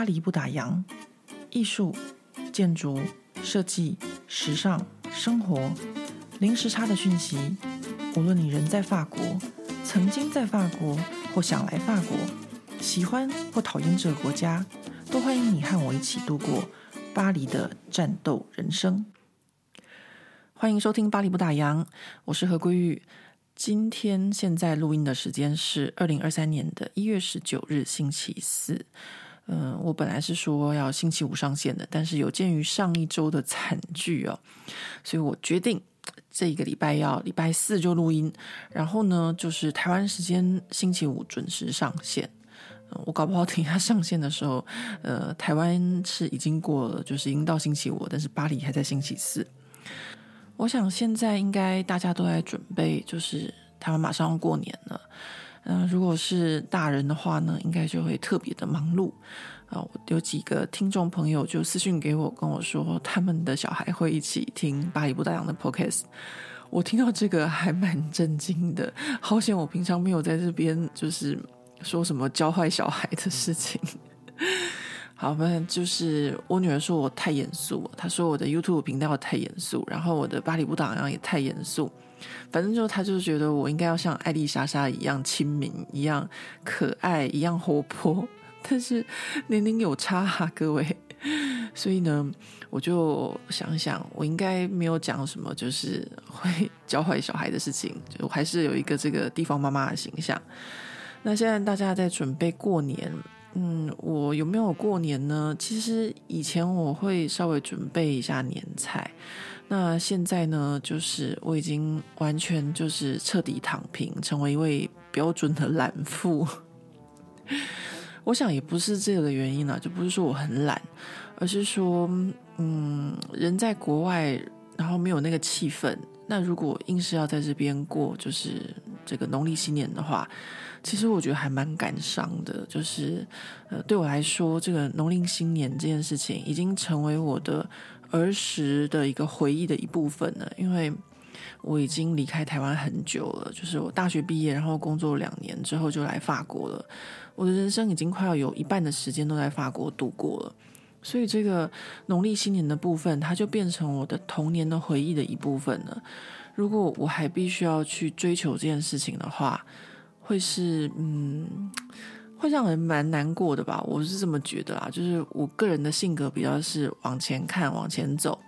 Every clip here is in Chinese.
巴黎不打烊，艺术、建筑、设计、时尚、生活，零时差的讯息。无论你人在法国，曾经在法国，或想来法国，喜欢或讨厌这个国家，都欢迎你和我一起度过巴黎的战斗人生。欢迎收听《巴黎不打烊》，我是何桂玉。今天现在录音的时间是二零二三年的一月十九日星期四。嗯，我本来是说要星期五上线的，但是有鉴于上一周的惨剧哦，所以我决定这一个礼拜要礼拜四就录音，然后呢，就是台湾时间星期五准时上线。我搞不好等一下上线的时候，呃，台湾是已经过了，就是已经到星期五，但是巴黎还在星期四。我想现在应该大家都在准备，就是他们马上要过年了。嗯、如果是大人的话呢，应该就会特别的忙碌啊。我有几个听众朋友就私信给我，跟我说他们的小孩会一起听《巴黎不打烊》的 Podcast。我听到这个还蛮震惊的，好险我平常没有在这边就是说什么教坏小孩的事情。好，吧就是我女儿说我太严肃，她说我的 YouTube 频道太严肃，然后我的巴黎不打烊也太严肃，反正就他就觉得我应该要像艾丽莎莎一样亲民，一样可爱，一样活泼，但是年龄有差啊，各位，所以呢，我就想想，我应该没有讲什么就是会教坏小孩的事情，就还是有一个这个地方妈妈的形象。那现在大家在准备过年。嗯，我有没有过年呢？其实以前我会稍微准备一下年菜，那现在呢，就是我已经完全就是彻底躺平，成为一位标准的懒妇。我想也不是这个原因啦，就不是说我很懒，而是说，嗯，人在国外，然后没有那个气氛。那如果硬是要在这边过，就是这个农历新年的话。其实我觉得还蛮感伤的，就是呃，对我来说，这个农历新年这件事情已经成为我的儿时的一个回忆的一部分了。因为我已经离开台湾很久了，就是我大学毕业，然后工作两年之后就来法国了。我的人生已经快要有一半的时间都在法国度过了，所以这个农历新年的部分，它就变成我的童年的回忆的一部分了。如果我还必须要去追求这件事情的话，会是嗯，会让人蛮难过的吧？我是这么觉得啦。就是我个人的性格比较是往前看、往前走，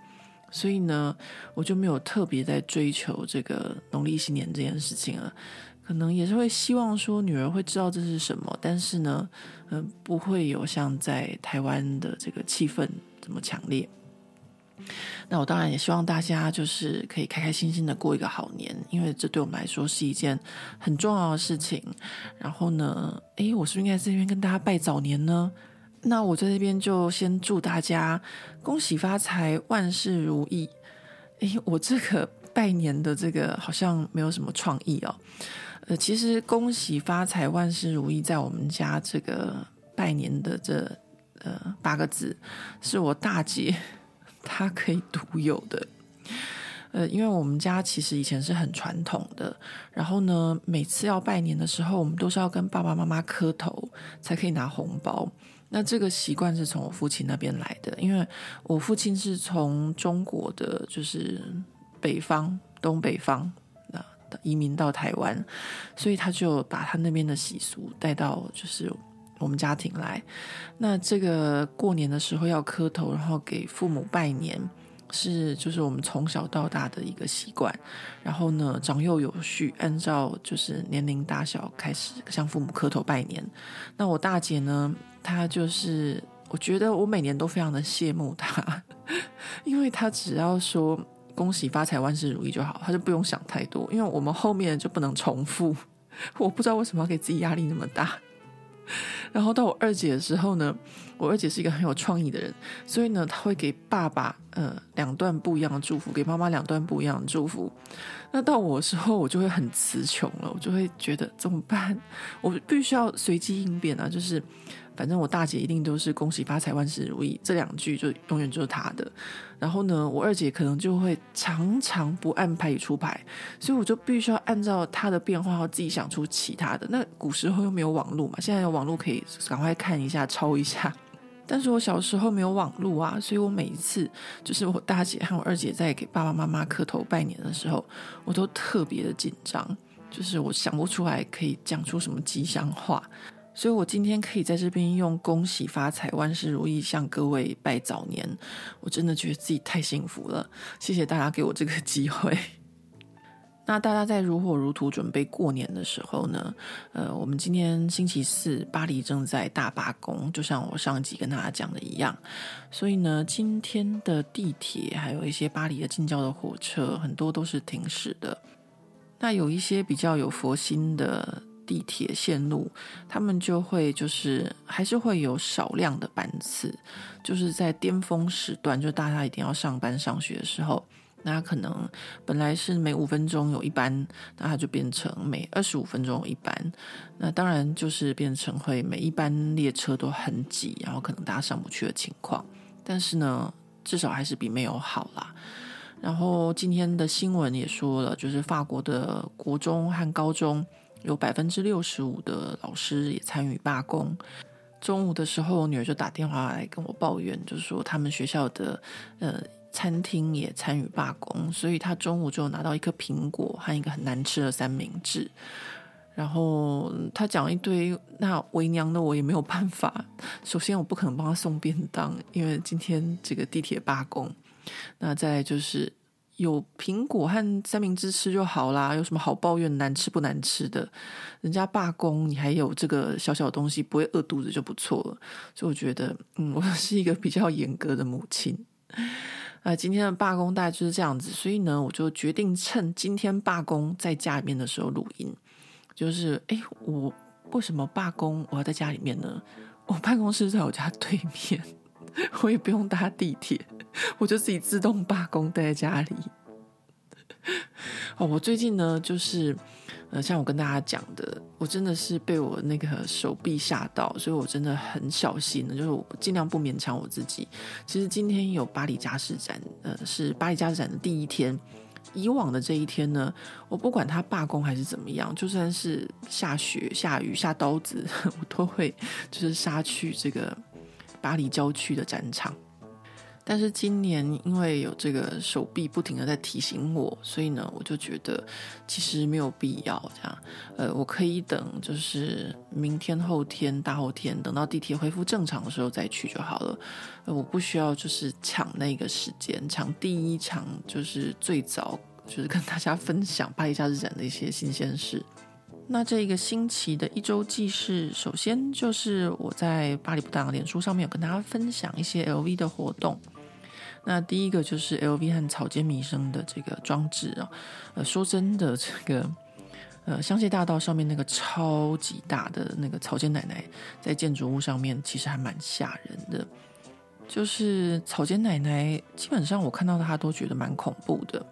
所以呢，我就没有特别在追求这个农历新年这件事情了。可能也是会希望说女儿会知道这是什么，但是呢，嗯、不会有像在台湾的这个气氛这么强烈。那我当然也希望大家就是可以开开心心的过一个好年，因为这对我们来说是一件很重要的事情。然后呢，诶，我是不是应该在这边跟大家拜早年呢？那我在这边就先祝大家恭喜发财，万事如意。诶，我这个拜年的这个好像没有什么创意哦。呃，其实恭喜发财，万事如意，在我们家这个拜年的这呃八个字，是我大姐。他可以独有的，呃，因为我们家其实以前是很传统的，然后呢，每次要拜年的时候，我们都是要跟爸爸妈妈磕头才可以拿红包。那这个习惯是从我父亲那边来的，因为我父亲是从中国的，就是北方、东北方啊移民到台湾，所以他就把他那边的习俗带到就是。我们家庭来，那这个过年的时候要磕头，然后给父母拜年，是就是我们从小到大的一个习惯。然后呢，长幼有序，按照就是年龄大小开始向父母磕头拜年。那我大姐呢，她就是我觉得我每年都非常的羡慕她，因为她只要说恭喜发财、万事如意就好，她就不用想太多。因为我们后面就不能重复，我不知道为什么要给自己压力那么大。然后到我二姐的时候呢，我二姐是一个很有创意的人，所以呢，她会给爸爸呃两段不一样的祝福，给妈妈两段不一样的祝福。那到我的时候，我就会很词穷了，我就会觉得怎么办？我必须要随机应变啊，就是。反正我大姐一定都是恭喜发财万事如意，这两句就永远就是她的。然后呢，我二姐可能就会常常不按牌出牌，所以我就必须要按照她的变化，然后自己想出其他的。那古时候又没有网络嘛，现在有网络可以赶快看一下、抄一下。但是我小时候没有网络啊，所以我每一次就是我大姐和我二姐在给爸爸妈妈磕头拜年的时候，我都特别的紧张，就是我想不出来可以讲出什么吉祥话。所以我今天可以在这边用恭喜发财、万事如意向各位拜早年，我真的觉得自己太幸福了。谢谢大家给我这个机会。那大家在如火如荼准备过年的时候呢，呃，我们今天星期四，巴黎正在大罢工，就像我上集跟大家讲的一样。所以呢，今天的地铁还有一些巴黎的近郊的火车，很多都是停驶的。那有一些比较有佛心的地铁线路，他们就会就是还是会有少量的班次，就是在巅峰时段，就大家一定要上班上学的时候。那可能本来是每五分钟有一班，那它就变成每二十五分钟有一班。那当然就是变成会每一班列车都很挤，然后可能大家上不去的情况。但是呢，至少还是比没有好啦。然后今天的新闻也说了，就是法国的国中和高中有百分之六十五的老师也参与罢工。中午的时候，我女儿就打电话来跟我抱怨，就是说他们学校的呃。餐厅也参与罢工，所以他中午就拿到一颗苹果和一个很难吃的三明治。然后他讲一堆，那为娘的我也没有办法。首先，我不可能帮他送便当，因为今天这个地铁罢工。那再就是有苹果和三明治吃就好啦，有什么好抱怨难吃不难吃的？人家罢工，你还有这个小小的东西不会饿肚子就不错了。所以我觉得，嗯，我 是一个比较严格的母亲。呃，今天的罢工大概就是这样子，所以呢，我就决定趁今天罢工在家里面的时候录音。就是，哎，我为什么罢工我要在家里面呢？我办公室在我家对面，我也不用搭地铁，我就自己自动罢工待在家里。哦，我最近呢，就是。呃，像我跟大家讲的，我真的是被我那个手臂吓到，所以我真的很小心的，就是我尽量不勉强我自己。其实今天有巴黎家饰展，呃，是巴黎家饰展的第一天。以往的这一天呢，我不管他罢工还是怎么样，就算是下雪、下雨、下刀子，我都会就是杀去这个巴黎郊区的展场。但是今年因为有这个手臂不停的在提醒我，所以呢，我就觉得其实没有必要这样。呃，我可以等，就是明天、后天、大后天，等到地铁恢复正常的时候再去就好了。呃，我不需要就是抢那个时间，抢第一场，就是最早就是跟大家分享巴黎假日展的一些新鲜事。那这一个星期的一周记事，首先就是我在巴黎不当脸书上面有跟大家分享一些 LV 的活动。那第一个就是 LV 和草间弥生的这个装置啊，呃，说真的，这个呃香榭大道上面那个超级大的那个草间奶奶在建筑物上面，其实还蛮吓人的。就是草间奶奶，基本上我看到她都觉得蛮恐怖的。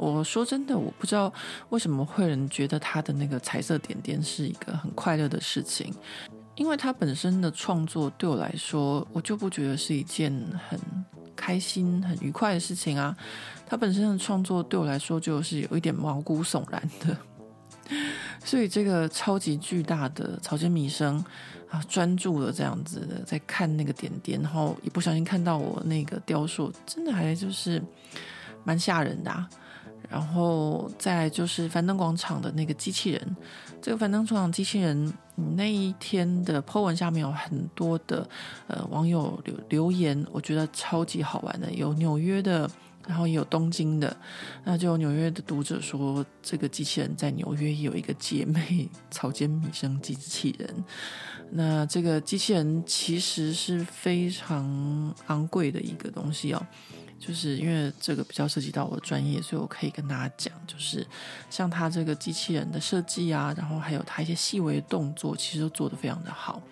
我说真的，我不知道为什么会有人觉得他的那个彩色点点是一个很快乐的事情，因为他本身的创作对我来说，我就不觉得是一件很。开心很愉快的事情啊，他本身的创作对我来说就是有一点毛骨悚然的，所以这个超级巨大的草间弥生啊，专注的这样子在看那个点点，然后一不小心看到我那个雕塑，真的还就是蛮吓人的啊。然后再就是凡登广场的那个机器人，这个凡登广场机器人那一天的 po 文下面有很多的呃网友留留言，我觉得超级好玩的，有纽约的，然后也有东京的，那就纽约的读者说，这个机器人在纽约也有一个姐妹草间弥生机器人，那这个机器人其实是非常昂贵的一个东西哦。就是因为这个比较涉及到我的专业，所以我可以跟大家讲，就是像他这个机器人的设计啊，然后还有他一些细微的动作，其实都做得非常的好。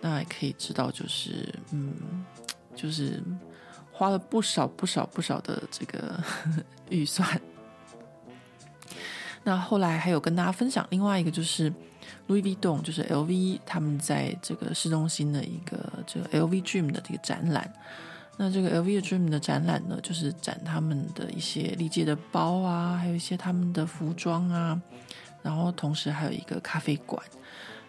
那也可以知道，就是嗯，就是花了不少不少不少的这个 预算。那后来还有跟大家分享另外一个，就是 Louis Vuitton，就是 LV 他们在这个市中心的一个这个 LV Dream 的这个展览。那这个 LV Dream 的展览呢，就是展他们的一些历届的包啊，还有一些他们的服装啊，然后同时还有一个咖啡馆。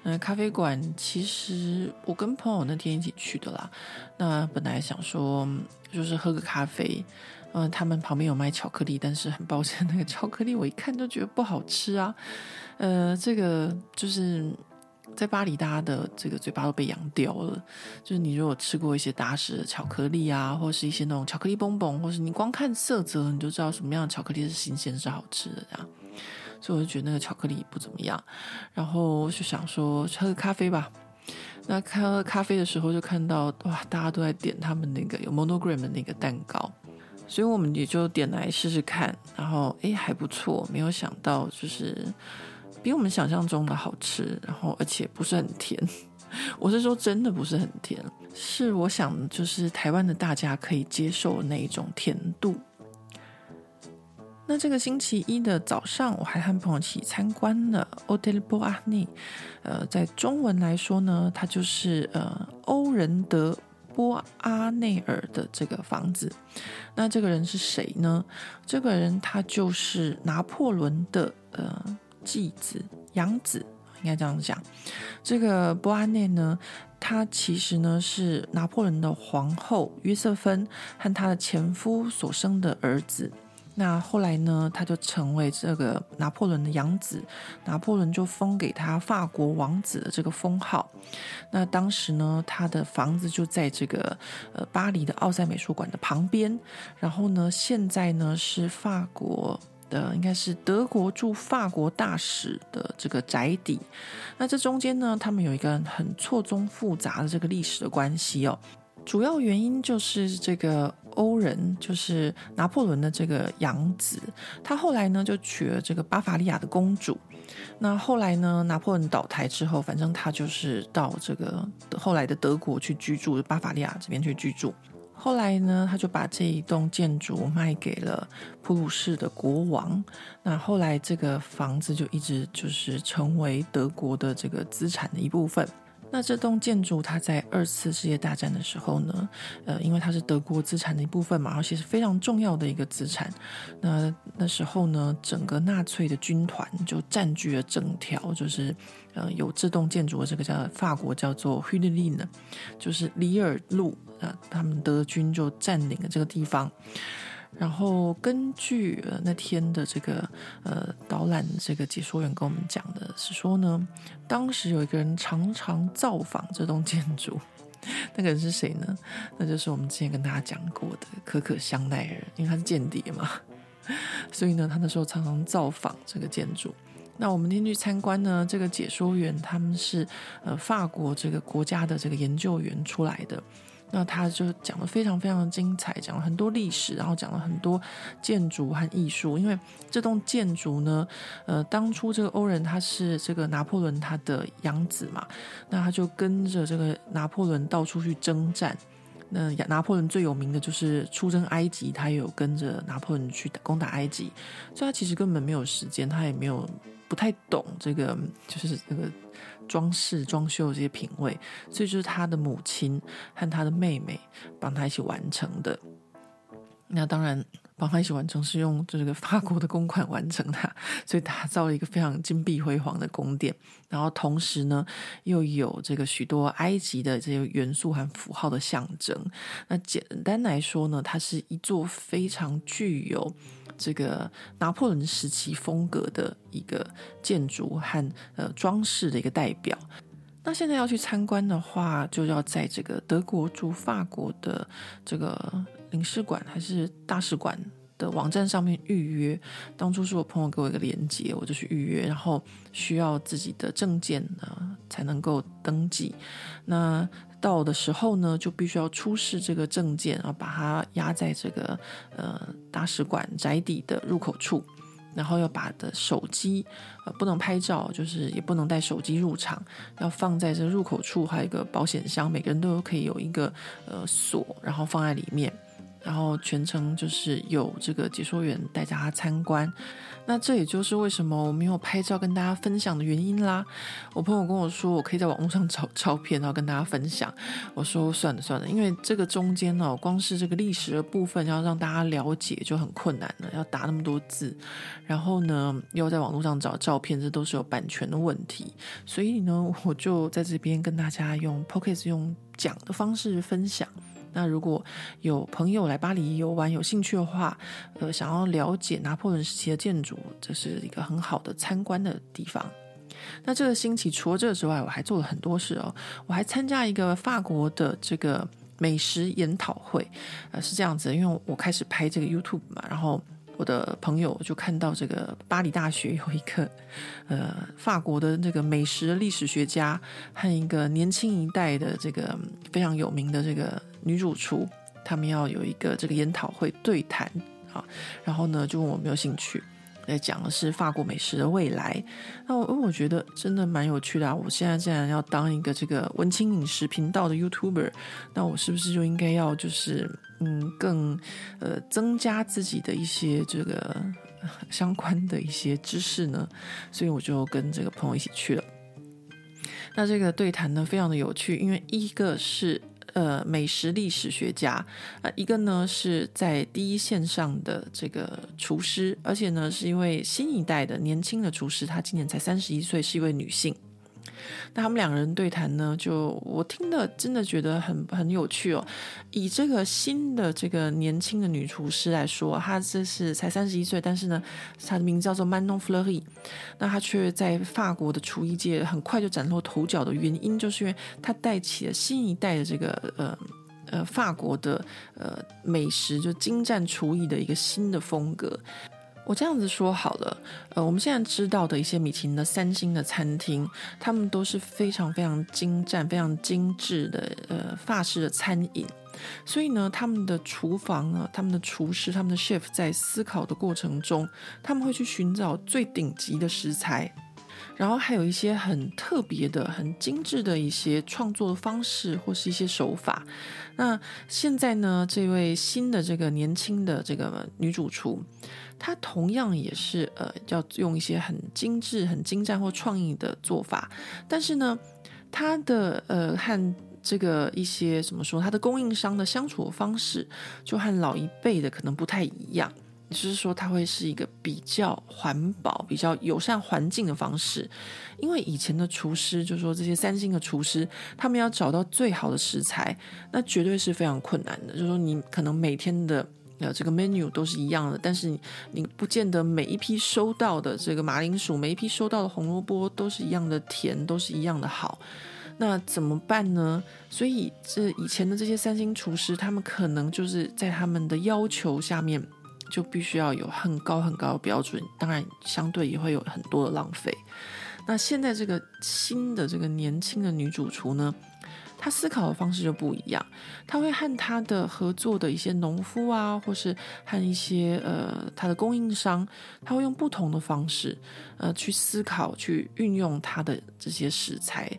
那咖啡馆其实我跟朋友那天一起去的啦。那本来想说就是喝个咖啡，嗯，他们旁边有卖巧克力，但是很抱歉，那个巧克力我一看就觉得不好吃啊。呃，这个就是在巴黎，大家的这个嘴巴都被养掉了。就是你如果吃过一些打屎的巧克力啊，或是一些那种巧克力蹦蹦，或是你光看色泽你就知道什么样的巧克力是新鲜是好吃的这样。所以我就觉得那个巧克力不怎么样，然后我就想说喝个咖啡吧。那喝咖啡的时候就看到哇，大家都在点他们那个有 monogram 的那个蛋糕，所以我们也就点来试试看。然后诶还不错，没有想到就是比我们想象中的好吃，然后而且不是很甜。我是说真的不是很甜，是我想就是台湾的大家可以接受的那一种甜度。那这个星期一的早上，我还和朋友一起参观了 Hôtel Beauharnais。呃，在中文来说呢，它就是呃欧仁德波阿内尔的这个房子。那这个人是谁呢？这个人他就是拿破仑的呃继子养子，应该这样讲。这个波阿内呢，他其实呢是拿破仑的皇后约瑟芬和他的前夫所生的儿子。那后来呢，他就成为这个拿破仑的养子，拿破仑就封给他法国王子的这个封号。那当时呢，他的房子就在这个呃巴黎的奥赛美术馆的旁边。然后呢，现在呢是法国的，应该是德国驻法国大使的这个宅邸。那这中间呢，他们有一个很错综复杂的这个历史的关系哦。主要原因就是这个欧仁，就是拿破仑的这个养子，他后来呢就娶了这个巴伐利亚的公主。那后来呢，拿破仑倒台之后，反正他就是到这个后来的德国去居住，巴伐利亚这边去居住。后来呢，他就把这一栋建筑卖给了普鲁士的国王。那后来这个房子就一直就是成为德国的这个资产的一部分。那这栋建筑，它在二次世界大战的时候呢，呃，因为它是德国资产的一部分嘛，而且是非常重要的一个资产。那那时候呢，整个纳粹的军团就占据了整条，就是呃有这栋建筑的这个叫法国叫做 Rue de Lille，就是里尔路啊，他们德军就占领了这个地方。然后根据呃那天的这个呃导览这个解说员跟我们讲的是说呢，当时有一个人常常造访这栋建筑，那个人是谁呢？那就是我们之前跟大家讲过的可可香奈儿，因为他是间谍嘛，所以呢，他那时候常常造访这个建筑。那我们今天去参观呢，这个解说员他们是呃法国这个国家的这个研究员出来的。那他就讲得非常非常精彩，讲了很多历史，然后讲了很多建筑和艺术。因为这栋建筑呢，呃，当初这个欧仁他是这个拿破仑他的养子嘛，那他就跟着这个拿破仑到处去征战。那拿破仑最有名的就是出征埃及，他也有跟着拿破仑去攻打埃及，所以他其实根本没有时间，他也没有不太懂这个，就是这个。装饰、装修这些品味，所以就是他的母亲和他的妹妹帮他一起完成的。那当然，帮他一起完成是用这个法国的公款完成的，所以打造了一个非常金碧辉煌的宫殿。然后同时呢，又有这个许多埃及的这些元素和符号的象征。那简单来说呢，它是一座非常具有。这个拿破仑时期风格的一个建筑和呃装饰的一个代表。那现在要去参观的话，就要在这个德国驻法国的这个领事馆还是大使馆的网站上面预约。当初是我朋友给我一个链接，我就去预约，然后需要自己的证件呢才能够登记。那到的时候呢，就必须要出示这个证件，啊把它压在这个呃大使馆宅邸的入口处，然后要把的手机呃不能拍照，就是也不能带手机入场，要放在这入口处，还有一个保险箱，每个人都可以有一个呃锁，然后放在里面。然后全程就是有这个解说员带大家参观。那这也就是为什么我没有拍照跟大家分享的原因啦。我朋友跟我说，我可以在网络上找 照片，然后跟大家分享。我说算了算了，因为这个中间呢，光是这个历史的部分要让大家了解就很困难了，要打那么多字，然后呢又在网络上找照片，这都是有版权的问题。所以呢，我就在这边跟大家用 Podcast 用讲的方式分享。那如果有朋友来巴黎游玩有兴趣的话，呃，想要了解拿破仑时期的建筑，这是一个很好的参观的地方。那这个星期除了这个之外，我还做了很多事哦。我还参加一个法国的这个美食研讨会，呃，是这样子，因为我开始拍这个 YouTube 嘛，然后我的朋友就看到这个巴黎大学有一个呃法国的这个美食历史学家和一个年轻一代的这个非常有名的这个。女主厨，他们要有一个这个研讨会对谈啊，然后呢，就问我有没有兴趣，来讲的是法国美食的未来。那我我觉得真的蛮有趣的啊！我现在既然要当一个这个文青饮食频道的 YouTuber，那我是不是就应该要就是嗯更呃增加自己的一些这个相关的一些知识呢？所以我就跟这个朋友一起去了。那这个对谈呢，非常的有趣，因为一个是。呃，美食历史学家，呃，一个呢是在第一线上的这个厨师，而且呢是一位新一代的年轻的厨师，她今年才三十一岁，是一位女性。那他们两个人对谈呢，就我听的真的觉得很很有趣哦。以这个新的这个年轻的女厨师来说，她这是才三十一岁，但是呢，她的名字叫做 Manon Fleury。那她却在法国的厨艺界很快就崭露头角的原因，就是因为她带起了新一代的这个呃呃法国的呃美食，就精湛厨艺的一个新的风格。我这样子说好了，呃，我们现在知道的一些米其林的三星的餐厅，他们都是非常非常精湛、非常精致的呃法式的餐饮，所以呢，他们的厨房呢，他们的厨师、他们的 chef 在思考的过程中，他们会去寻找最顶级的食材。然后还有一些很特别的、很精致的一些创作的方式，或是一些手法。那现在呢，这位新的这个年轻的这个女主厨，它同样也是呃，要用一些很精致、很精湛或创意的做法。但是呢，它的呃和这个一些怎么说，它的供应商的相处方式，就和老一辈的可能不太一样。就是说，它会是一个比较环保、比较友善环境的方式。因为以前的厨师，就说这些三星的厨师，他们要找到最好的食材，那绝对是非常困难的。就是说，你可能每天的呃这个 menu 都是一样的，但是你你不见得每一批收到的这个马铃薯，每一批收到的红萝卜都是一样的甜，都是一样的好。那怎么办呢？所以这以前的这些三星厨师，他们可能就是在他们的要求下面。就必须要有很高很高的标准，当然相对也会有很多的浪费。那现在这个新的这个年轻的女主厨呢，他思考的方式就不一样，他会和他的合作的一些农夫啊，或是和一些呃他的供应商，他会用不同的方式呃去思考，去运用他的这些食材。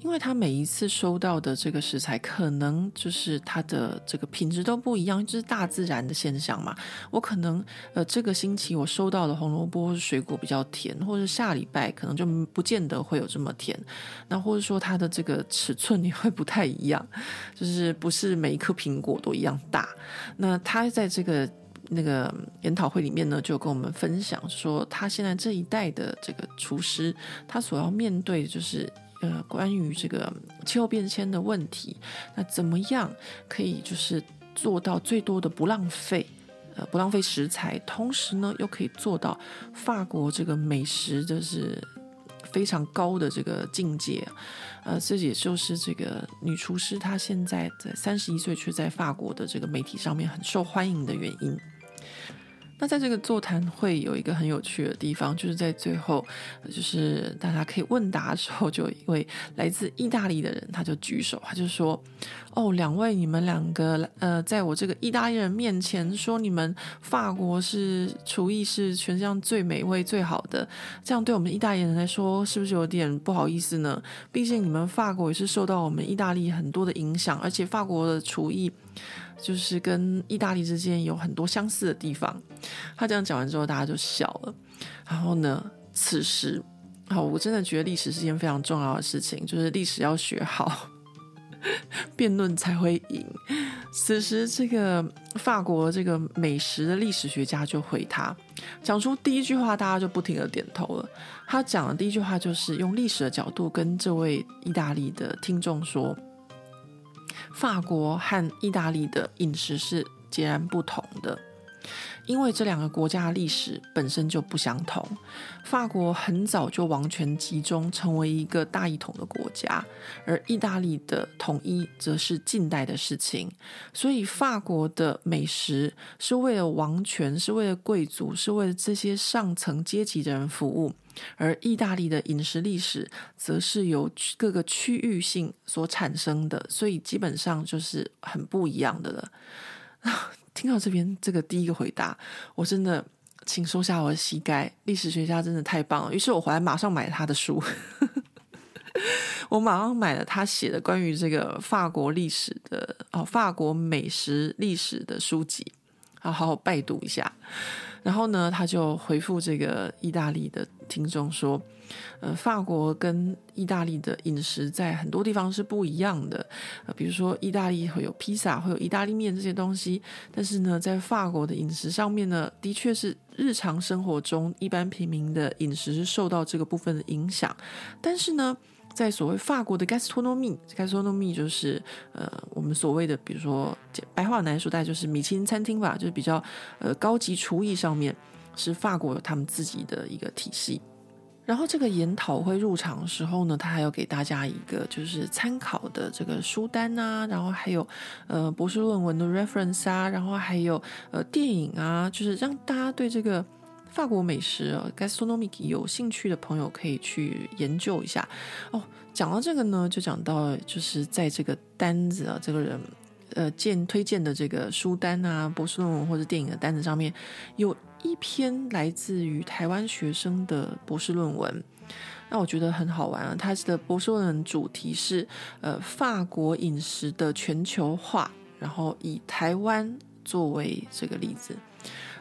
因为他每一次收到的这个食材，可能就是它的这个品质都不一样，就是大自然的现象嘛。我可能呃这个星期我收到的红萝卜或是水果比较甜，或者下礼拜可能就不见得会有这么甜。那或者说它的这个尺寸 也会不太一样，就是不是每一颗苹果都一样大。那他在这个那个研讨会里面呢，就跟我们分享说，他现在这一代的这个厨师，他所要面对就是。呃，关于这个气候变迁的问题，那怎么样可以就是做到最多的不浪费，呃，不浪费食材，同时呢又可以做到法国这个美食就是非常高的这个境界，呃，这也就是这个女厨师她现在在三十一岁却在法国的这个媒体上面很受欢迎的原因。那在这个座谈会有一个很有趣的地方，就是在最后，就是大家可以问答的时候，就有一位来自意大利的人，他就举手，他就说：“哦，两位，你们两个，呃，在我这个意大利人面前说你们法国是厨艺是全世界上最美味最好的，这样对我们意大利人来说，是不是有点不好意思呢？毕竟你们法国也是受到我们意大利很多的影响，而且法国的厨艺。”就是跟意大利之间有很多相似的地方。他这样讲完之后，大家就笑了。然后呢，此时，好，我真的觉得历史是件非常重要的事情，就是历史要学好，辩论才会赢。此时，这个法国这个美食的历史学家就回他，讲出第一句话，大家就不停的点头了。他讲的第一句话就是用历史的角度跟这位意大利的听众说。法国和意大利的饮食是截然不同的，因为这两个国家的历史本身就不相同。法国很早就王权集中，成为一个大一统的国家，而意大利的统一则是近代的事情。所以，法国的美食是为了王权，是为了贵族，是为了这些上层阶级的人服务。而意大利的饮食历史，则是由各个区域性所产生的，所以基本上就是很不一样的了。听到这边这个第一个回答，我真的请收下我的膝盖。历史学家真的太棒了，于是我回来马上买了他的书，我马上买了他写的关于这个法国历史的哦，法国美食历史的书籍，好好拜读一下。然后呢，他就回复这个意大利的听众说：“呃，法国跟意大利的饮食在很多地方是不一样的。呃，比如说，意大利会有披萨，会有意大利面这些东西。但是呢，在法国的饮食上面呢，的确是日常生活中一般平民的饮食是受到这个部分的影响。但是呢。”在所谓法国的 gastronomy，gastronomy 就是呃我们所谓的，比如说白话来说，大概就是米其林餐厅吧，就是比较呃高级厨艺上面是法国有他们自己的一个体系。然后这个研讨会入场的时候呢，他还有给大家一个就是参考的这个书单啊，然后还有呃博士论文的 reference 啊，然后还有呃电影啊，就是让大家对这个。法国美食啊，gastronomic 有兴趣的朋友可以去研究一下哦。讲到这个呢，就讲到就是在这个单子啊，这个人呃荐推荐的这个书单啊，博士论文或者电影的单子上面，有一篇来自于台湾学生的博士论文，那我觉得很好玩啊。他的博士论文主题是呃法国饮食的全球化，然后以台湾作为这个例子。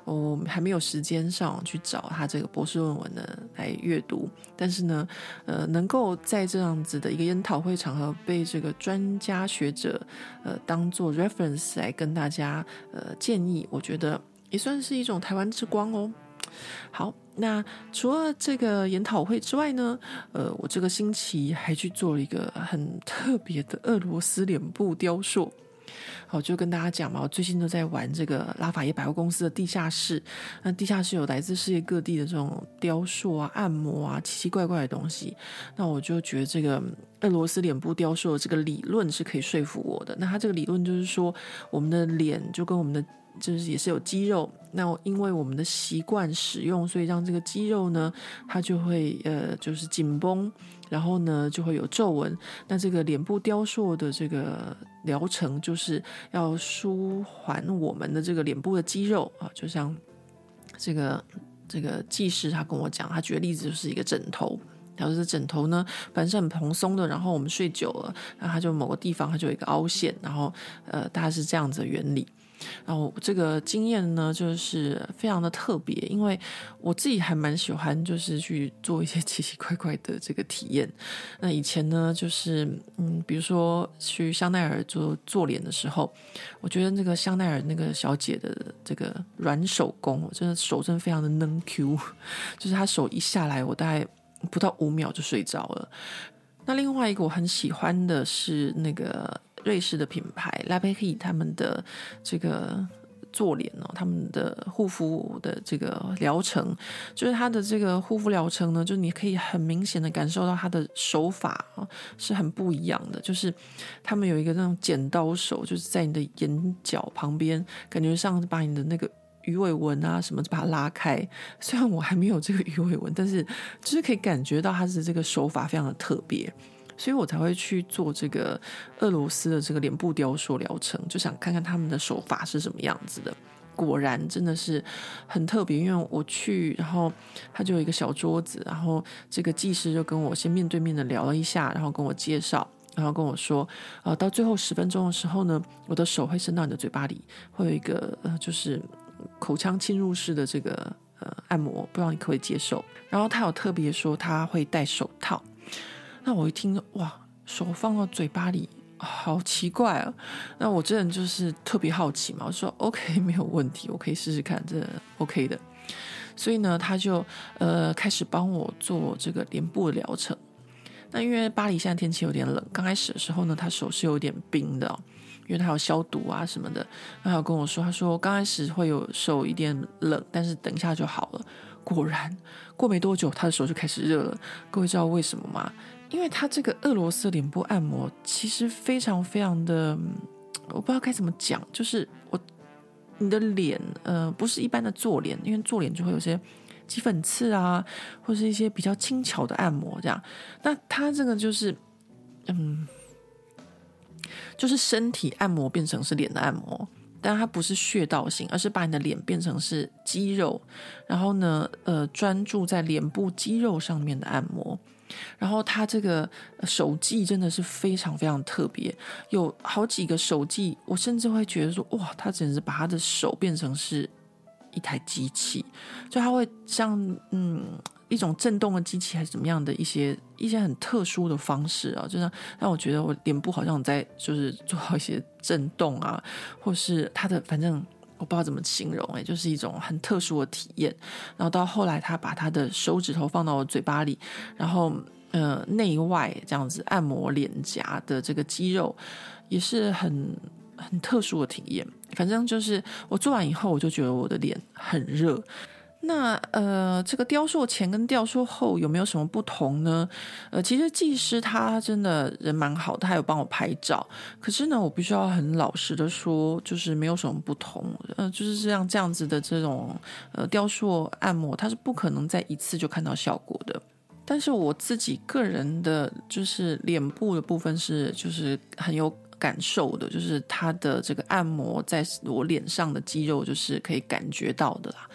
我还没有时间上网去找他这个博士论文呢来阅读，但是呢，呃，能够在这样子的一个研讨会场合被这个专家学者呃当做 reference 来跟大家呃建议，我觉得也算是一种台湾之光哦。好，那除了这个研讨会之外呢，呃，我这个星期还去做了一个很特别的俄罗斯脸部雕塑。好，就跟大家讲嘛，我最近都在玩这个拉法叶百货公司的地下室。那地下室有来自世界各地的这种雕塑啊、按摩啊、奇奇怪怪的东西。那我就觉得这个俄罗斯脸部雕塑的这个理论是可以说服我的。那它这个理论就是说，我们的脸就跟我们的。就是也是有肌肉，那因为我们的习惯使用，所以让这个肌肉呢，它就会呃就是紧绷，然后呢就会有皱纹。那这个脸部雕塑的这个疗程，就是要舒缓我们的这个脸部的肌肉啊，就像这个这个技师他跟我讲，他举的例子就是一个枕头，然后这枕头呢本身很蓬松的，然后我们睡久了，然后它就某个地方它就有一个凹陷，然后呃大概是这样子的原理。然后这个经验呢，就是非常的特别，因为我自己还蛮喜欢，就是去做一些奇奇怪怪的这个体验。那以前呢，就是嗯，比如说去香奈儿做做脸的时候，我觉得那个香奈儿那个小姐的这个软手工，真的手真的非常的嫩 Q，就是她手一下来，我大概不到五秒就睡着了。那另外一个我很喜欢的是那个。瑞士的品牌 La Prairie 他们的这个做脸哦，他们的护肤的这个疗程，就是他的这个护肤疗程呢，就你可以很明显的感受到他的手法啊是很不一样的，就是他们有一个那种剪刀手，就是在你的眼角旁边，感觉上把你的那个鱼尾纹啊什么，把它拉开。虽然我还没有这个鱼尾纹，但是就是可以感觉到他的这个手法非常的特别，所以我才会去做这个俄罗斯的这个脸部雕塑疗程，就想看看他们的手法是什么样子的。果然真的是很特别，因为我去，然后他就有一个小桌子，然后这个技师就跟我先面对面的聊了一下，然后跟我介绍，然后跟我说，呃，到最后十分钟的时候呢，我的手会伸到你的嘴巴里，会有一个呃，就是口腔侵入式的这个呃按摩，不知道你可不可以接受？然后他有特别说他会戴手套，那我一听，哇，手放到嘴巴里。好奇怪啊！那我这人就是特别好奇嘛，我说 OK 没有问题，我可以试试看，这 OK 的。所以呢，他就呃开始帮我做这个脸部的疗程。那因为巴黎现在天气有点冷，刚开始的时候呢，他手是有点冰的，因为他有消毒啊什么的。他有跟我说，他说刚开始会有手一点冷，但是等一下就好了。果然过没多久，他的手就开始热了。各位知道为什么吗？因为他这个俄罗斯脸部按摩其实非常非常的，我不知道该怎么讲，就是我你的脸呃不是一般的做脸，因为做脸就会有些挤粉刺啊，或是一些比较轻巧的按摩这样。那他这个就是嗯，就是身体按摩变成是脸的按摩，但它不是穴道型，而是把你的脸变成是肌肉，然后呢呃专注在脸部肌肉上面的按摩。然后他这个手技真的是非常非常特别，有好几个手技，我甚至会觉得说，哇，他简直把他的手变成是一台机器，就他会像嗯一种震动的机器还是怎么样的一些一些很特殊的方式啊，就让让我觉得我脸部好像在就是做好一些震动啊，或是他的反正我不知道怎么形容哎，就是一种很特殊的体验。然后到后来，他把他的手指头放到我嘴巴里，然后呃内外这样子按摩脸颊的这个肌肉，也是很很特殊的体验。反正就是我做完以后，我就觉得我的脸很热。那呃，这个雕塑前跟雕塑后有没有什么不同呢？呃，其实技师他真的人蛮好的，他有帮我拍照。可是呢，我必须要很老实的说，就是没有什么不同。呃，就是这样这样子的这种呃雕塑按摩，它是不可能在一次就看到效果的。但是我自己个人的，就是脸部的部分是就是很有感受的，就是它的这个按摩在我脸上的肌肉，就是可以感觉到的啦。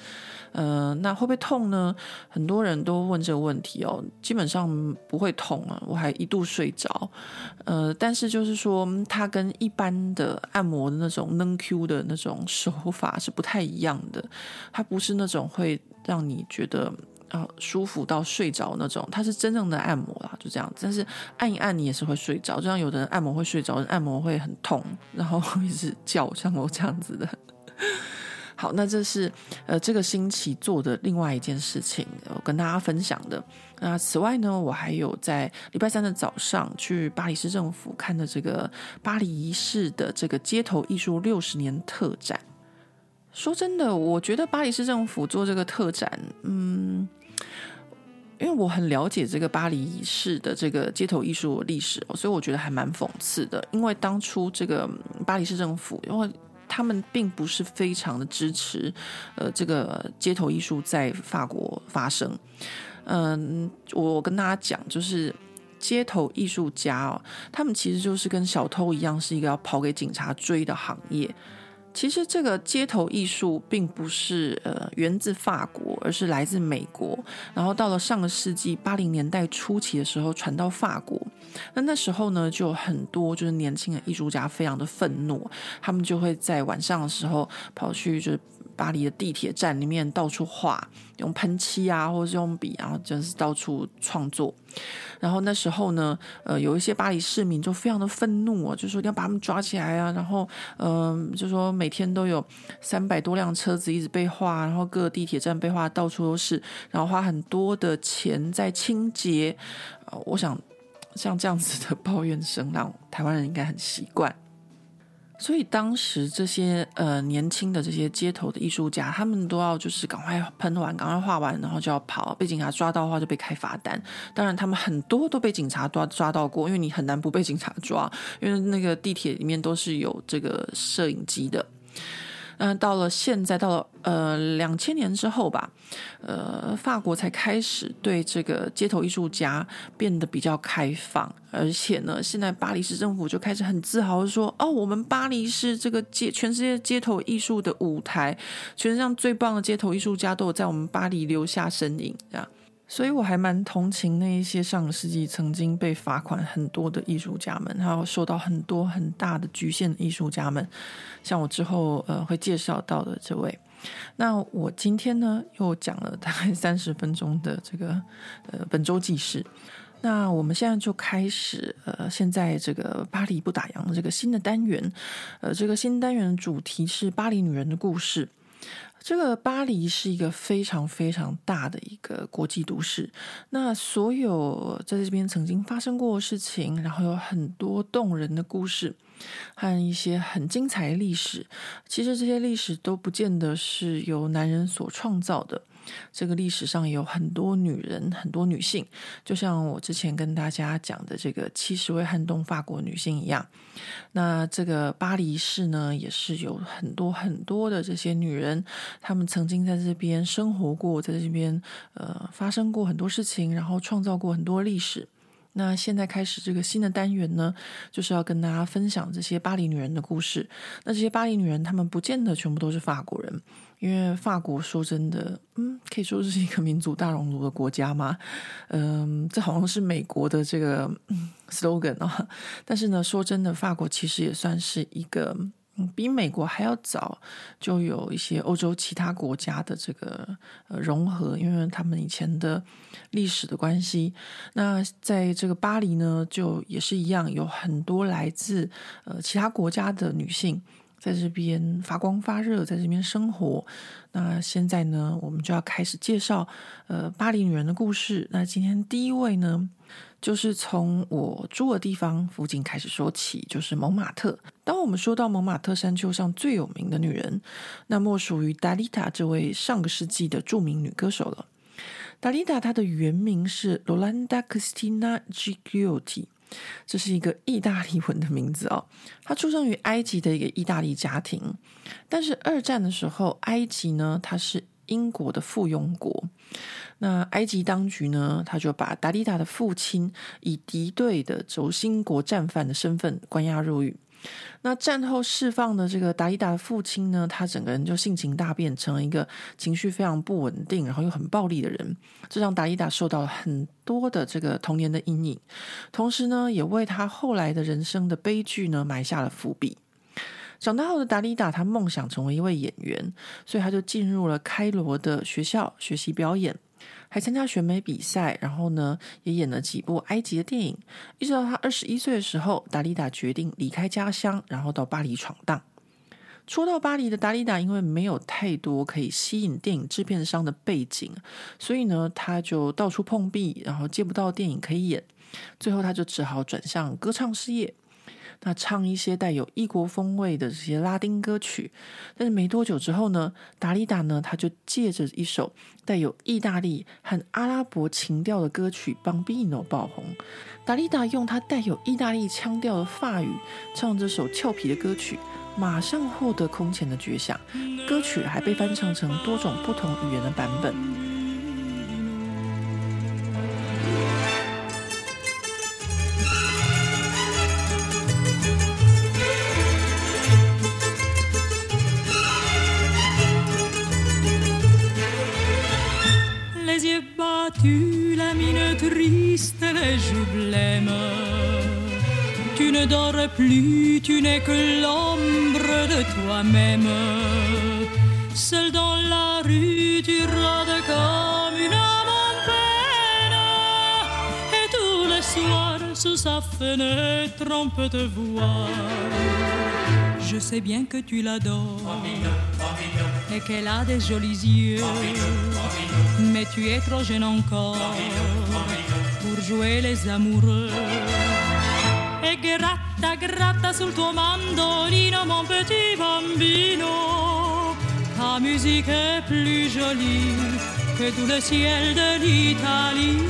呃，那会不会痛呢？很多人都问这个问题哦。基本上不会痛啊，我还一度睡着。呃，但是就是说，它跟一般的按摩的那种能 Q 的那种手法是不太一样的。它不是那种会让你觉得啊、舒服到睡着那种，它是真正的按摩啦，就这样。但是按一按你也是会睡着，就像有的人按摩会睡着，按摩会很痛，然后一直叫，像我这样子的。好，那这是呃这个星期做的另外一件事情，我跟大家分享的。那此外呢，我还有在礼拜三的早上去巴黎市政府看的这个巴黎市的这个街头艺术六十年特展。说真的，我觉得巴黎市政府做这个特展，嗯，因为我很了解这个巴黎市的这个街头艺术历史，所以我觉得还蛮讽刺的。因为当初这个巴黎市政府，因为他们并不是非常的支持，呃，这个街头艺术在法国发生。嗯，我跟大家讲，就是街头艺术家哦，他们其实就是跟小偷一样，是一个要跑给警察追的行业。其实这个街头艺术并不是呃源自法国，而是来自美国。然后到了上个世纪八零年代初期的时候，传到法国。那那时候呢，就很多就是年轻的艺术家非常的愤怒，他们就会在晚上的时候跑去就是。巴黎的地铁站里面到处画，用喷漆啊，或者是用笔，然后就是到处创作。然后那时候呢，呃，有一些巴黎市民就非常的愤怒啊，就说一定要把他们抓起来啊。然后，嗯、就说每天都有三百多辆车子一直被画，然后各个地铁站被画到处都是，然后花很多的钱在清洁。我想像这样子的抱怨声，让台湾人应该很习惯。所以当时这些呃年轻的这些街头的艺术家，他们都要就是赶快喷完，赶快画完，然后就要跑。被警察抓到的话，就被开罚单。当然，他们很多都被警察抓抓到过，因为你很难不被警察抓，因为那个地铁里面都是有这个摄影机的。那到了现在，到了呃两千年之后吧，呃，法国才开始对这个街头艺术家变得比较开放，而且呢，现在巴黎市政府就开始很自豪地说：“哦，我们巴黎是这个街全世界街头艺术的舞台，全世界上最棒的街头艺术家都有在我们巴黎留下身影。”这样。所以我还蛮同情那一些上个世纪曾经被罚款很多的艺术家们，还有受到很多很大的局限的艺术家们，像我之后呃会介绍到的这位。那我今天呢又讲了大概三十分钟的这个呃本周记事。那我们现在就开始呃现在这个巴黎不打烊的这个新的单元，呃这个新单元的主题是巴黎女人的故事。这个巴黎是一个非常非常大的一个国际都市，那所有在这边曾经发生过的事情，然后有很多动人的故事和一些很精彩的历史，其实这些历史都不见得是由男人所创造的。这个历史上有很多女人，很多女性，就像我之前跟大家讲的这个七十位撼动法国女性一样。那这个巴黎市呢，也是有很多很多的这些女人，她们曾经在这边生活过，在这边呃发生过很多事情，然后创造过很多历史。那现在开始这个新的单元呢，就是要跟大家分享这些巴黎女人的故事。那这些巴黎女人，她们不见得全部都是法国人。因为法国说真的，嗯，可以说是一个民族大熔炉的国家嘛，嗯，这好像是美国的这个 slogan 啊。但是呢，说真的，法国其实也算是一个比美国还要早就有一些欧洲其他国家的这个呃融合，因为他们以前的历史的关系。那在这个巴黎呢，就也是一样，有很多来自呃其他国家的女性。在这边发光发热，在这边生活。那现在呢，我们就要开始介绍呃巴黎女人的故事。那今天第一位呢，就是从我住的地方附近开始说起，就是蒙马特。当我们说到蒙马特山丘上最有名的女人，那莫属于达丽塔这位上个世纪的著名女歌手了。达丽塔她的原名是罗兰达·克斯蒂娜·吉里奥蒂。这是一个意大利文的名字哦。他出生于埃及的一个意大利家庭，但是二战的时候，埃及呢，它是英国的附庸国。那埃及当局呢，他就把达里达的父亲以敌对的轴心国战犯的身份关押入狱。那战后释放的这个达丽达的父亲呢，他整个人就性情大变，成了一个情绪非常不稳定，然后又很暴力的人，这让达丽达受到了很多的这个童年的阴影，同时呢，也为他后来的人生的悲剧呢埋下了伏笔。长大后的达丽达，他梦想成为一位演员，所以他就进入了开罗的学校学习表演。还参加选美比赛，然后呢，也演了几部埃及的电影。一直到他二十一岁的时候，达丽达决定离开家乡，然后到巴黎闯荡。初到巴黎的达丽达，因为没有太多可以吸引电影制片商的背景，所以呢，他就到处碰壁，然后接不到电影可以演。最后，他就只好转向歌唱事业。那唱一些带有异国风味的这些拉丁歌曲，但是没多久之后呢，达利达呢，他就借着一首带有意大利和阿拉伯情调的歌曲《帮 Bino》爆红。达利达用他带有意大利腔调的法语唱这首俏皮的歌曲，马上获得空前的绝响。歌曲还被翻唱成多种不同语言的版本。Tu la mine triste, les joues blêmes Tu ne dors plus, tu n'es que l'ombre de toi-même. Seul dans la rue, tu rôdes comme une montagne. Et tous les soirs, sous sa fenêtre, on peut te voir je sais bien que tu l'adores et qu'elle a des jolis yeux. Mais tu es trop jeune encore pour jouer les amoureux. et gratta, gratta sul tuo mandolino, mon petit bambino. Ta musique est plus jolie que tout le ciel de l'Italie.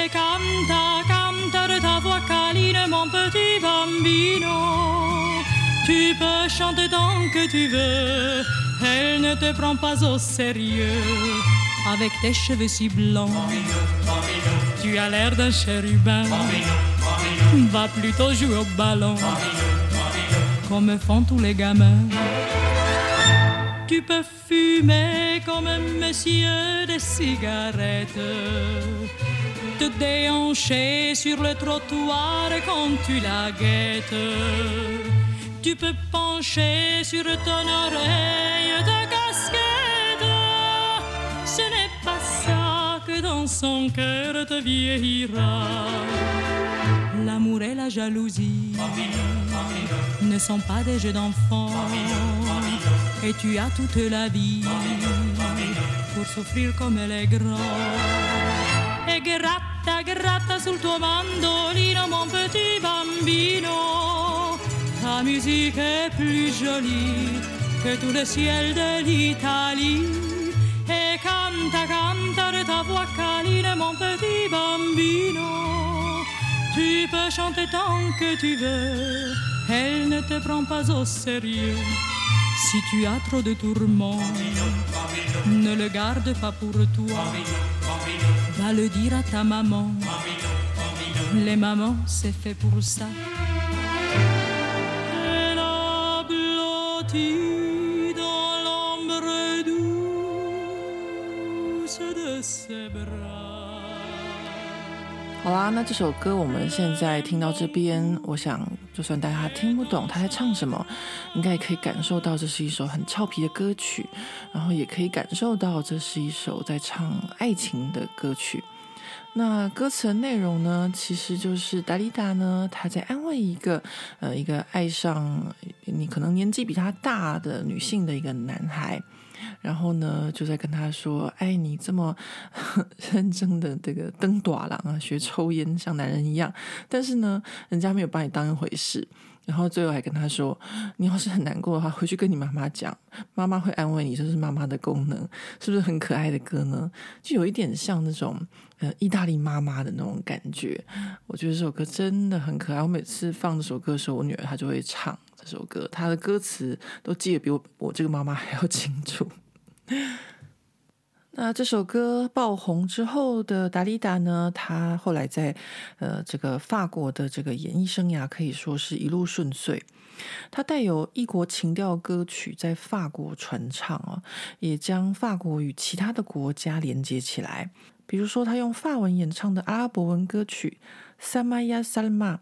Et canta, canta de ta voix câline, mon petit bambino. Tu peux chanter tant que tu veux, elle ne te prend pas au sérieux. Avec tes cheveux si blancs, tu as l'air d'un chérubin. Va plutôt jouer au ballon, comme font tous les gamins. Tu peux fumer comme un monsieur des cigarettes, te déhancher sur le trottoir quand tu la guettes. Tu peux pencher sur ton oreille ta casquette. Ce n'est pas ça que dans son cœur te vieillira. L'amour et la jalousie ne sont pas des jeux d'enfants. Et tu as toute la vie pour souffrir comme elle est grande. E gratta, gratta sul tuo mandolino, mon petit bambino. Ta musique est plus jolie que tout le ciel de l'Italie. Et canta, canta de ta voix câline, mon petit bambino. Tu peux chanter tant que tu veux, elle ne te prend pas au sérieux. Si tu as trop de tourments, ne le garde pas pour toi. Va le dire à ta maman. Les mamans, c'est fait pour ça. Tidolongberedu，好啦，那这首歌我们现在听到这边，我想就算大家听不懂他在唱什么，应该也可以感受到这是一首很俏皮的歌曲，然后也可以感受到这是一首在唱爱情的歌曲。那歌词的内容呢，其实就是达利达呢，他在安慰一个呃一个爱上你可能年纪比他大的女性的一个男孩。然后呢，就在跟他说：“哎，你这么 认真的这个登大郎啊，学抽烟像男人一样，但是呢，人家没有把你当一回事。然后最后还跟他说：你要是很难过的话，回去跟你妈妈讲，妈妈会安慰你，这是妈妈的功能，是不是很可爱的歌呢？就有一点像那种呃意大利妈妈的那种感觉。我觉得这首歌真的很可爱。我每次放这首歌的时候，我女儿她就会唱这首歌，她的歌词都记得比我我这个妈妈还要清楚。”那这首歌爆红之后的达利达呢，他后来在呃这个法国的这个演艺生涯可以说是一路顺遂。他带有异国情调歌曲在法国传唱啊，也将法国与其他的国家连接起来。比如说他用法文演唱的阿拉伯文歌曲 sama yasalma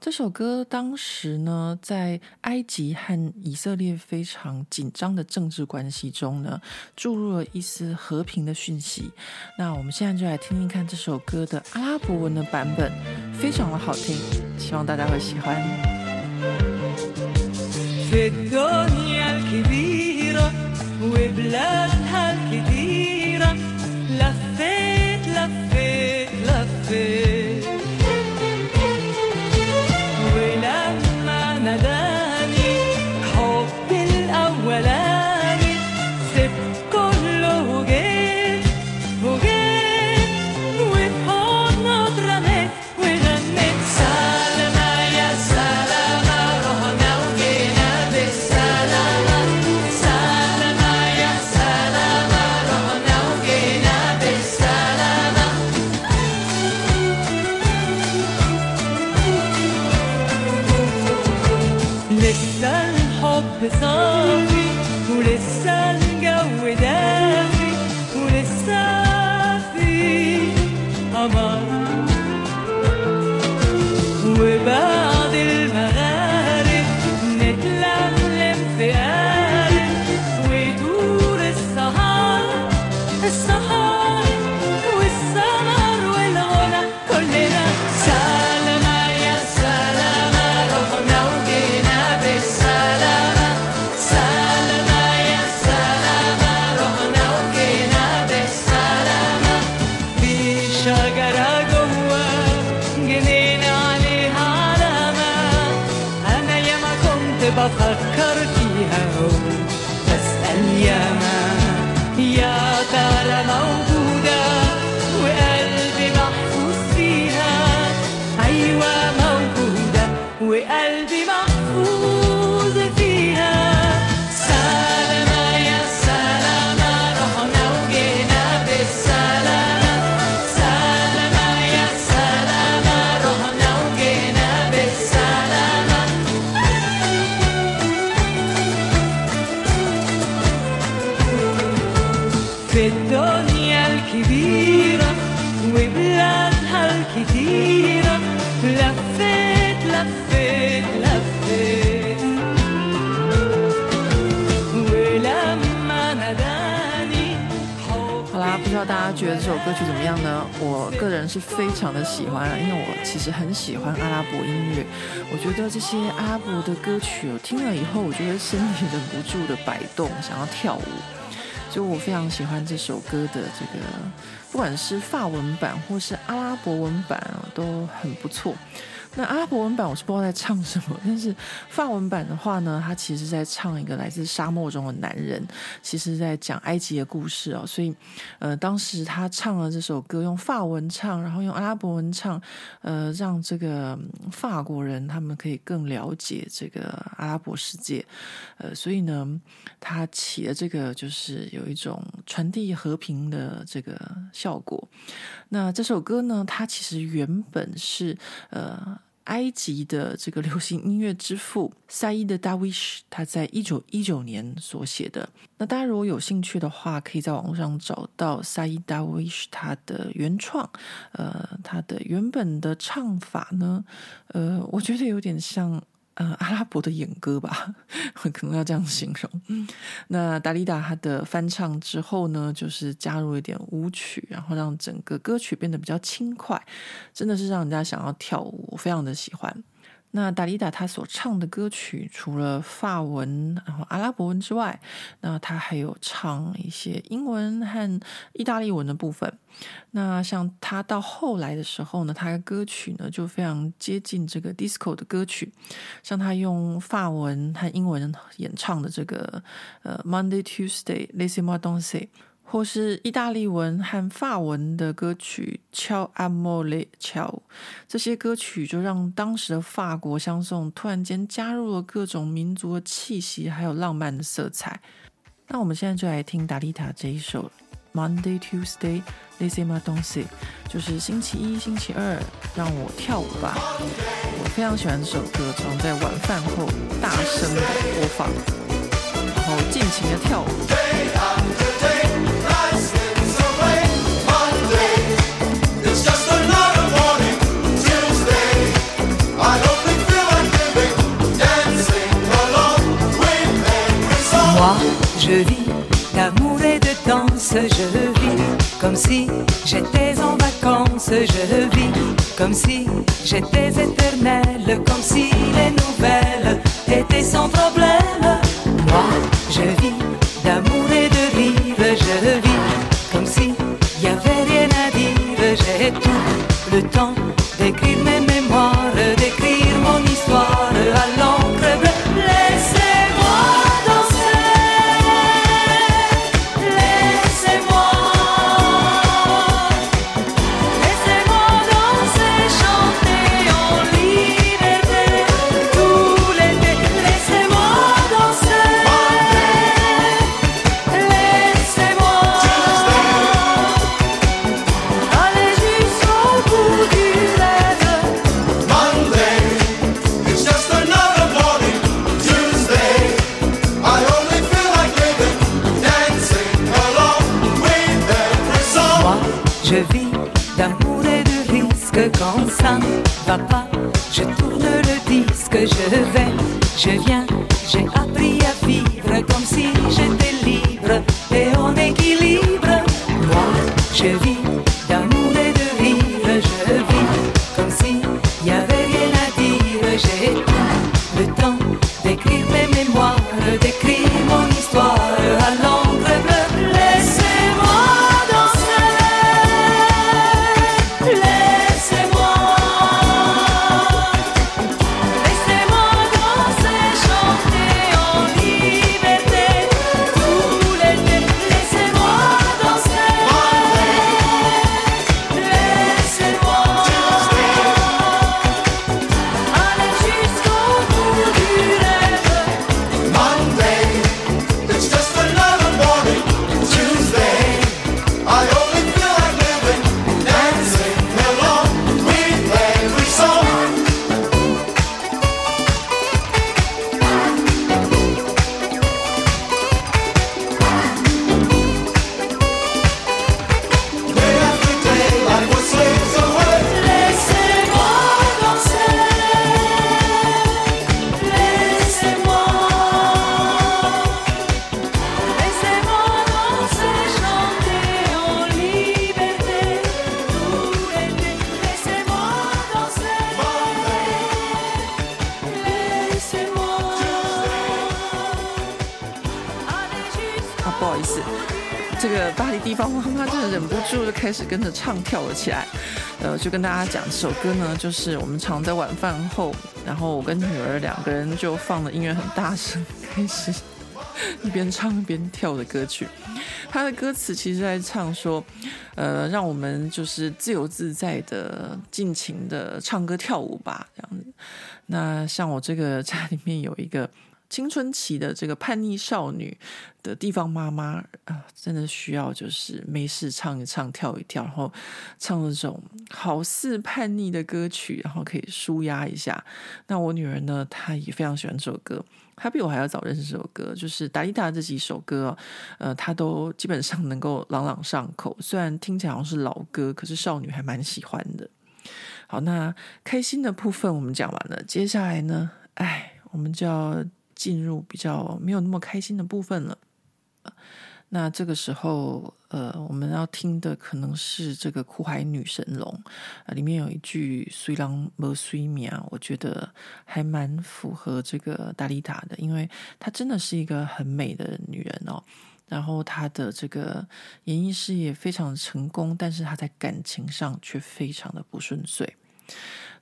这首歌当时呢在埃及和以色列非常紧张的政治关系中呢注入了一丝和平的讯息。那我们现在就来听听看这首歌的阿拉伯文的版本非常的好听希望大家会喜欢。شجرة جوه جنينة عليها علامة أنا ياما كنت بفكر فيها بسأل ياما ياما 这首歌曲怎么样呢？我个人是非常的喜欢，因为我其实很喜欢阿拉伯音乐。我觉得这些阿拉伯的歌曲，我听了以后，我觉得身体忍不住的摆动，想要跳舞。就我非常喜欢这首歌的这个，不管是法文版或是阿拉伯文版，都很不错。那阿拉伯文版我是不知道在唱什么，但是法文版的话呢，他其实在唱一个来自沙漠中的男人，其实在讲埃及的故事哦。所以，呃，当时他唱了这首歌，用法文唱，然后用阿拉伯文唱，呃，让这个法国人他们可以更了解这个阿拉伯世界。呃，所以呢，他起了这个就是有一种传递和平的这个效果。那这首歌呢，它其实原本是呃。埃及的这个流行音乐之父赛义德·达维什，他在一九一九年所写的。那大家如果有兴趣的话，可以在网络上找到赛义德·达维什他的原创。呃，他的原本的唱法呢，呃，我觉得有点像。呃，阿拉伯的演歌吧，可能要这样形容。那达利达他的翻唱之后呢，就是加入一点舞曲，然后让整个歌曲变得比较轻快，真的是让人家想要跳舞，我非常的喜欢。那达利达他所唱的歌曲，除了法文、然后阿拉伯文之外，那他还有唱一些英文和意大利文的部分。那像他到后来的时候呢，他的歌曲呢就非常接近这个 disco 的歌曲，像他用法文和英文演唱的这个呃 Monday Tuesday Laissez-moi danser。或是意大利文和法文的歌曲《Ciao Amore Ciao》，这些歌曲就让当时的法国香颂突然间加入了各种民族的气息，还有浪漫的色彩。那我们现在就来听达丽塔这一首《Monday Tuesday Laissez-moi danser》，就是星期一、星期二让我跳舞吧。我非常喜欢这首歌，常在晚饭后大声的播放，然后尽情的跳舞。je vis comme si j'étais en vacances, je vis comme si j'étais jeito. 就跟大家讲这首歌呢，就是我们常在晚饭后，然后我跟女儿两个人就放的音乐很大声，开始一边唱一边跳的歌曲。他的歌词其实在唱说，呃，让我们就是自由自在的、尽情的唱歌跳舞吧，这样子。那像我这个家里面有一个青春期的这个叛逆少女的地方妈妈啊、真的需要就是没事唱一唱、跳一跳，然后唱那种好似叛逆的歌曲，然后可以舒压一下。那我女儿呢，她也非常喜欢这首歌。他比我还要早认识这首歌，就是达利达这几首歌，呃，他都基本上能够朗朗上口。虽然听起来好像是老歌，可是少女还蛮喜欢的。好，那开心的部分我们讲完了，接下来呢，哎，我们就要进入比较没有那么开心的部分了。那这个时候，呃，我们要听的可能是这个苦海女神龙，呃，里面有一句“虽然没水命”，我觉得还蛮符合这个达利塔的，因为她真的是一个很美的女人哦。然后她的这个演艺事业非常成功，但是她在感情上却非常的不顺遂。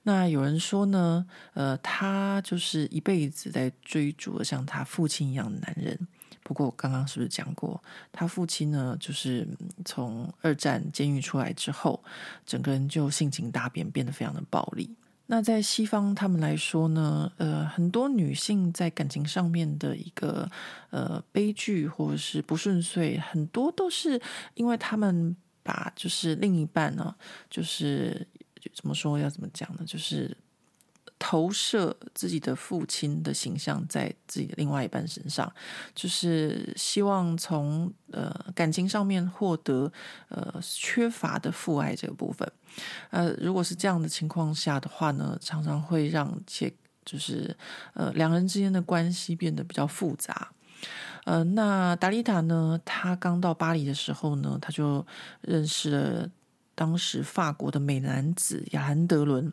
那有人说呢，呃，他就是一辈子在追逐像他父亲一样的男人。不过我刚刚是不是讲过，他父亲呢，就是从二战监狱出来之后，整个人就性情大变，变得非常的暴力。那在西方他们来说呢，呃，很多女性在感情上面的一个呃悲剧或者是不顺遂，很多都是因为他们把就是另一半呢，就是怎么说要怎么讲呢，就是。投射自己的父亲的形象在自己的另外一半身上，就是希望从呃感情上面获得呃缺乏的父爱这个部分。呃，如果是这样的情况下的话呢，常常会让且就是呃两人之间的关系变得比较复杂。呃，那达利塔呢，他刚到巴黎的时候呢，他就认识了当时法国的美男子亚兰德伦。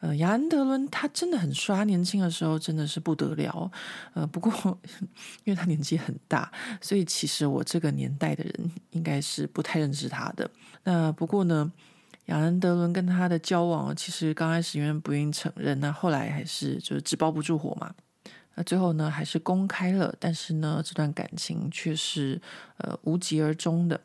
呃，亚兰德伦他真的很帅，他年轻的时候真的是不得了。呃，不过因为他年纪很大，所以其实我这个年代的人应该是不太认识他的。那不过呢，亚兰德伦跟他的交往，其实刚开始因为不愿意承认，那后来还是就是纸包不住火嘛。那最后呢，还是公开了，但是呢，这段感情却是呃无疾而终的。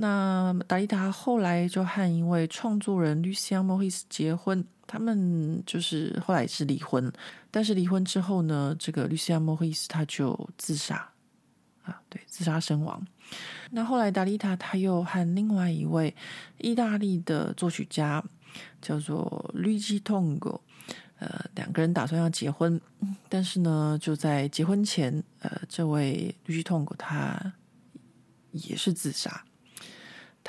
那达利达后来就和一位创作人 Lucian Moris 结婚。他们就是后来是离婚，但是离婚之后呢，这个 Lucian Moris 他就自杀啊，对，自杀身亡。那后来达利塔他又和另外一位意大利的作曲家叫做 Luigi Tongo，呃，两个人打算要结婚，但是呢，就在结婚前，呃，这位 Luigi Tongo 他也是自杀，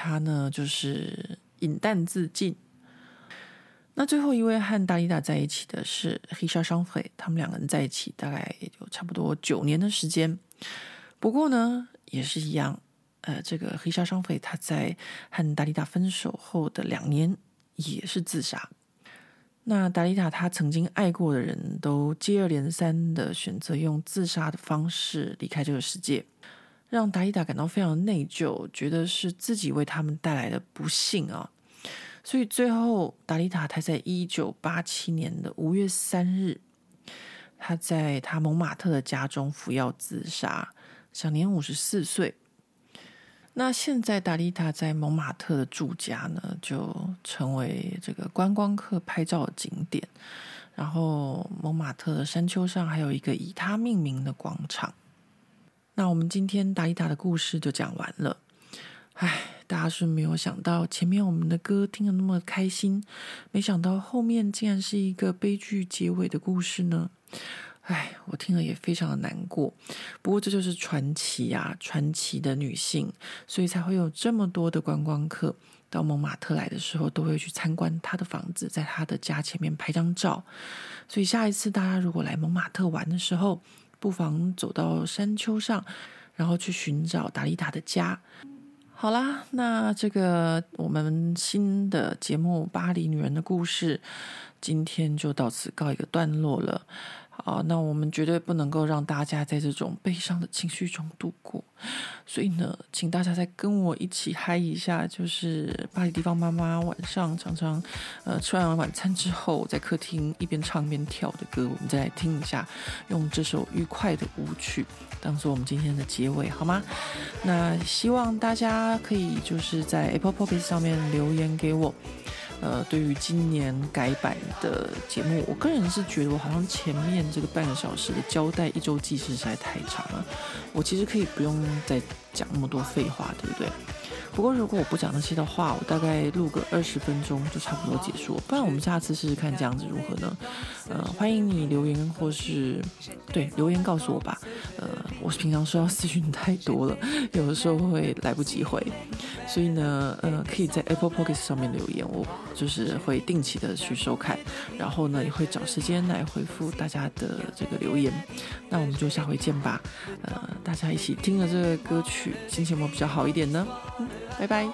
他呢就是饮弹自尽。那最后一位和达利达在一起的是黑沙商匪他们两个人在一起大概有差不多九年的时间。不过呢，也是一样，呃，这个 Richard Chanfray 他在和达利达分手后的两年也是自杀。那达利达他曾经爱过的人都接二连三的选择用自杀的方式离开这个世界，让达利达感到非常内疚，觉得是自己为他们带来的不幸啊。所以最后，达利塔他在一九八七年的五月三日，他在他蒙马特的家中服药自杀，享年五十四岁。那现在达利塔在蒙马特的住家呢，就成为这个观光客拍照的景点。然后蒙马特的山丘上还有一个以他命名的广场。那我们今天达利达的故事就讲完了。唉。大家是没有想到，前面我们的歌听得那么开心，没想到后面竟然是一个悲剧结尾的故事呢。唉，我听了也非常的难过。不过这就是传奇啊，传奇的女性，所以才会有这么多的观光客到蒙马特来的时候，都会去参观她的房子，在她的家前面拍张照。所以下一次大家如果来蒙马特玩的时候，不妨走到山丘上，然后去寻找达利达的家。好啦，那这个我们新的节目《巴黎女人的故事》今天就到此告一个段落了。啊，那我们绝对不能够让大家在这种悲伤的情绪中度过。所以呢，请大家再跟我一起嗨一下，就是巴黎地方妈妈晚上常常呃吃完晚餐之后，在客厅一边唱一边跳的歌，我们再来听一下，用这首愉快的舞曲当做我们今天的结尾，好吗？那希望大家可以就是在 Apple Podcast 上面留言给我。呃，对于今年改版的节目，我个人是觉得我好像前面这个半个小时的交代一周记事实在太长了，我其实可以不用再讲那么多废话，对不对？不过如果我不讲那些的话，我大概录个二十分钟就差不多结束。不然我们下次试试看这样子如何呢？呃，欢迎你留言或是对留言告诉我吧。呃，我是平常收到私讯太多了，有的时候会来不及回。所以呢，呃，可以在 Apple Podcast 上面留言，我就是会定期的去收看，然后呢，也会找时间来回复大家的这个留言。那我们就下回见吧，呃，大家一起听了这个歌曲，心情有没有比较好一点呢？拜拜。